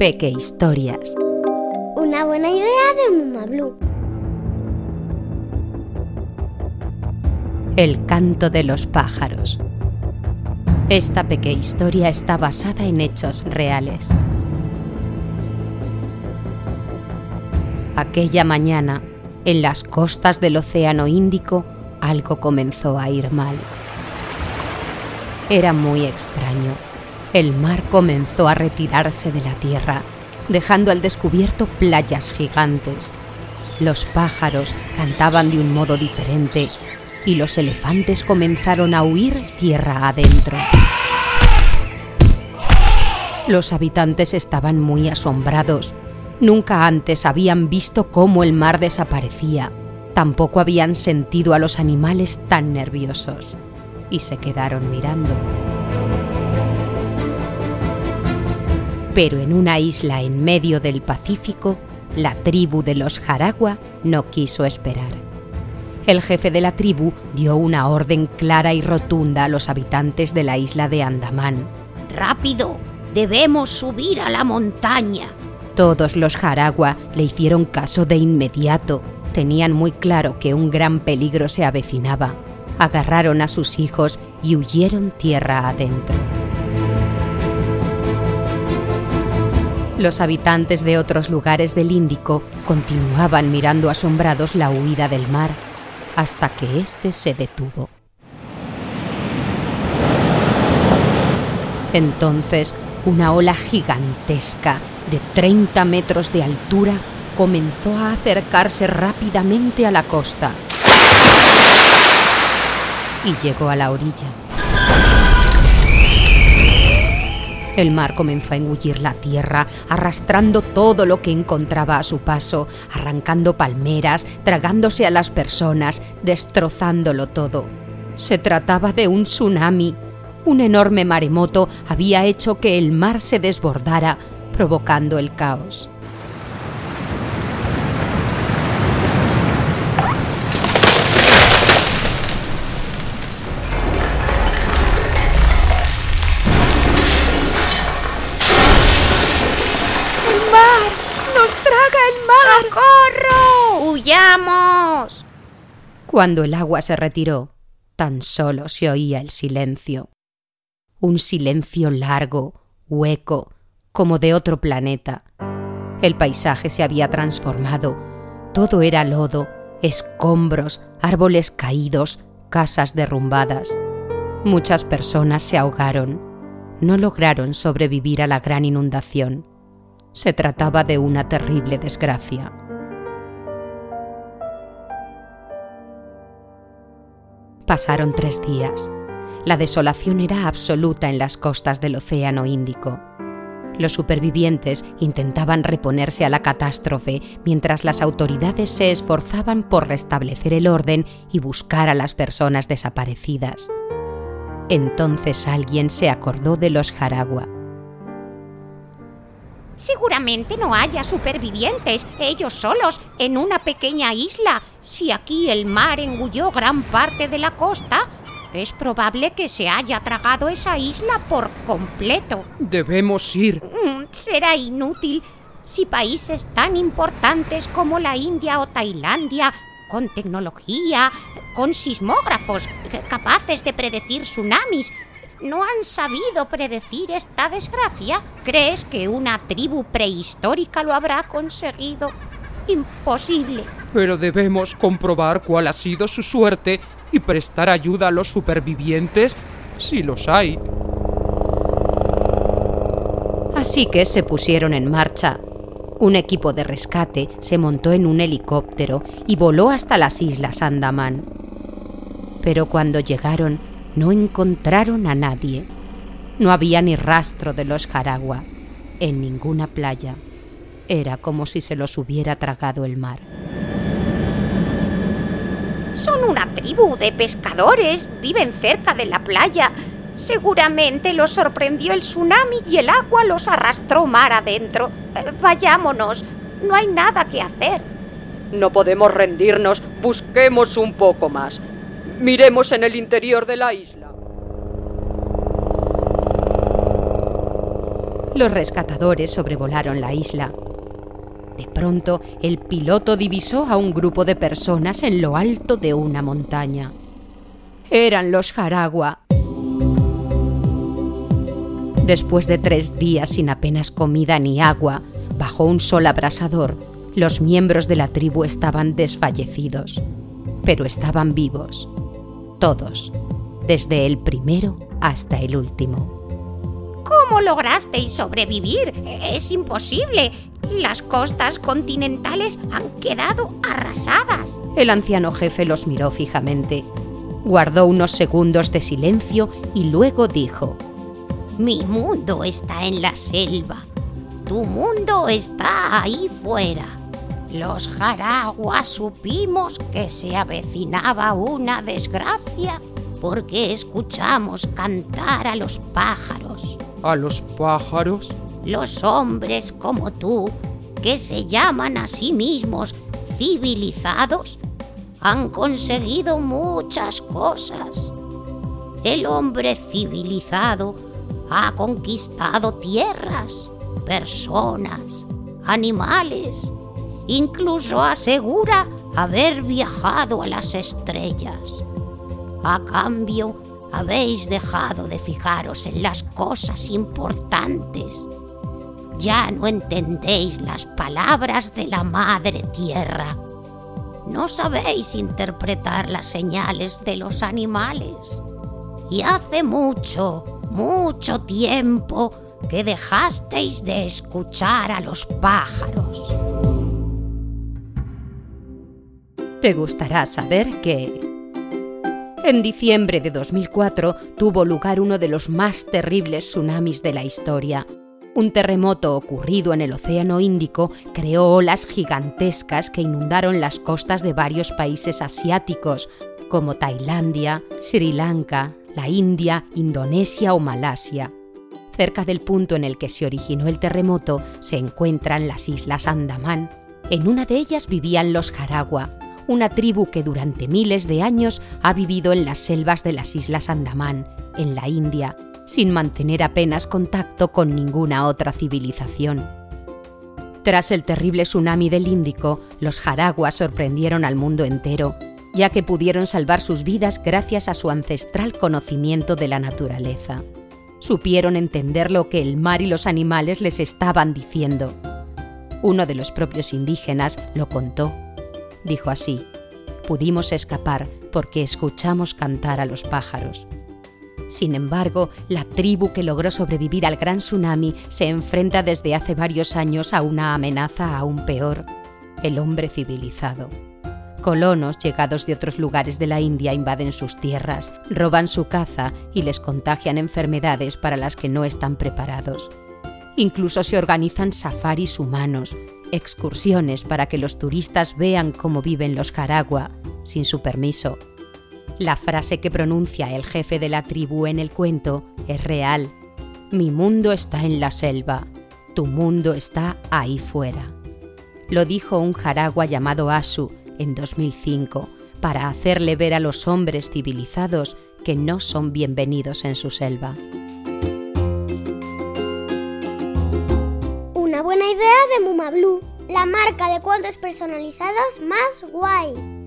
Peque Historias. Una buena idea de Mama Blue. El canto de los pájaros. Esta peque historia está basada en hechos reales. Aquella mañana, en las costas del Océano Índico, algo comenzó a ir mal. Era muy extraño. El mar comenzó a retirarse de la tierra, dejando al descubierto playas gigantes. Los pájaros cantaban de un modo diferente y los elefantes comenzaron a huir tierra adentro. Los habitantes estaban muy asombrados. Nunca antes habían visto cómo el mar desaparecía. Tampoco habían sentido a los animales tan nerviosos. Y se quedaron mirando. Pero en una isla en medio del Pacífico, la tribu de los Jaragua no quiso esperar. El jefe de la tribu dio una orden clara y rotunda a los habitantes de la isla de Andamán. ¡Rápido! Debemos subir a la montaña. Todos los Jaragua le hicieron caso de inmediato. Tenían muy claro que un gran peligro se avecinaba. Agarraron a sus hijos y huyeron tierra adentro. Los habitantes de otros lugares del Índico continuaban mirando asombrados la huida del mar hasta que éste se detuvo. Entonces, una ola gigantesca de 30 metros de altura comenzó a acercarse rápidamente a la costa y llegó a la orilla. El mar comenzó a engullir la tierra, arrastrando todo lo que encontraba a su paso, arrancando palmeras, tragándose a las personas, destrozándolo todo. Se trataba de un tsunami. Un enorme maremoto había hecho que el mar se desbordara, provocando el caos. ¡Socorro! ¡Huyamos! Cuando el agua se retiró, tan solo se oía el silencio. Un silencio largo, hueco, como de otro planeta. El paisaje se había transformado. Todo era lodo, escombros, árboles caídos, casas derrumbadas. Muchas personas se ahogaron. No lograron sobrevivir a la gran inundación. Se trataba de una terrible desgracia. Pasaron tres días. La desolación era absoluta en las costas del Océano Índico. Los supervivientes intentaban reponerse a la catástrofe mientras las autoridades se esforzaban por restablecer el orden y buscar a las personas desaparecidas. Entonces alguien se acordó de los Jaragua Seguramente no haya supervivientes, ellos solos, en una pequeña isla. Si aquí el mar engulló gran parte de la costa, es probable que se haya tragado esa isla por completo. Debemos ir. Mm, será inútil. Si países tan importantes como la India o Tailandia, con tecnología, con sismógrafos capaces de predecir tsunamis, no han sabido predecir esta desgracia? ¿Crees que una tribu prehistórica lo habrá conseguido? Imposible. Pero debemos comprobar cuál ha sido su suerte y prestar ayuda a los supervivientes si los hay. Así que se pusieron en marcha. Un equipo de rescate se montó en un helicóptero y voló hasta las islas Andamán. Pero cuando llegaron, no encontraron a nadie. No había ni rastro de los Jaragua en ninguna playa. Era como si se los hubiera tragado el mar. Son una tribu de pescadores, viven cerca de la playa. Seguramente los sorprendió el tsunami y el agua los arrastró mar adentro. Eh, vayámonos, no hay nada que hacer. No podemos rendirnos, busquemos un poco más. Miremos en el interior de la isla. Los rescatadores sobrevolaron la isla. De pronto, el piloto divisó a un grupo de personas en lo alto de una montaña. Eran los Jaragua. Después de tres días sin apenas comida ni agua, bajo un sol abrasador, los miembros de la tribu estaban desfallecidos, pero estaban vivos. Todos, desde el primero hasta el último. ¿Cómo lograsteis sobrevivir? Es imposible. Las costas continentales han quedado arrasadas. El anciano jefe los miró fijamente. Guardó unos segundos de silencio y luego dijo, Mi mundo está en la selva. Tu mundo está ahí fuera. Los jaraguas supimos que se avecinaba una desgracia porque escuchamos cantar a los pájaros. ¿A los pájaros? Los hombres como tú, que se llaman a sí mismos civilizados, han conseguido muchas cosas. El hombre civilizado ha conquistado tierras, personas, animales, incluso asegura haber viajado a las estrellas. A cambio, habéis dejado de fijaros en las cosas importantes. Ya no entendéis las palabras de la Madre Tierra. No sabéis interpretar las señales de los animales. Y hace mucho, mucho tiempo que dejasteis de escuchar a los pájaros. Te gustará saber que en diciembre de 2004 tuvo lugar uno de los más terribles tsunamis de la historia. Un terremoto ocurrido en el Océano Índico creó olas gigantescas que inundaron las costas de varios países asiáticos, como Tailandia, Sri Lanka, la India, Indonesia o Malasia. Cerca del punto en el que se originó el terremoto se encuentran las Islas Andamán. En una de ellas vivían los Jaragua, una tribu que durante miles de años ha vivido en las selvas de las Islas Andamán, en la India, sin mantener apenas contacto con ninguna otra civilización. Tras el terrible tsunami del Índico, los Jaraguas sorprendieron al mundo entero, ya que pudieron salvar sus vidas gracias a su ancestral conocimiento de la naturaleza. Supieron entender lo que el mar y los animales les estaban diciendo. Uno de los propios indígenas lo contó dijo así, pudimos escapar porque escuchamos cantar a los pájaros. Sin embargo, la tribu que logró sobrevivir al gran tsunami se enfrenta desde hace varios años a una amenaza aún peor, el hombre civilizado. Colonos llegados de otros lugares de la India invaden sus tierras, roban su caza y les contagian enfermedades para las que no están preparados. Incluso se organizan safaris humanos, excursiones para que los turistas vean cómo viven los Jaragua, sin su permiso. La frase que pronuncia el jefe de la tribu en el cuento es real. Mi mundo está en la selva, tu mundo está ahí fuera. Lo dijo un Jaragua llamado Asu en 2005 para hacerle ver a los hombres civilizados que no son bienvenidos en su selva. Buena idea de Muma Blue, la marca de cuentos personalizados más guay.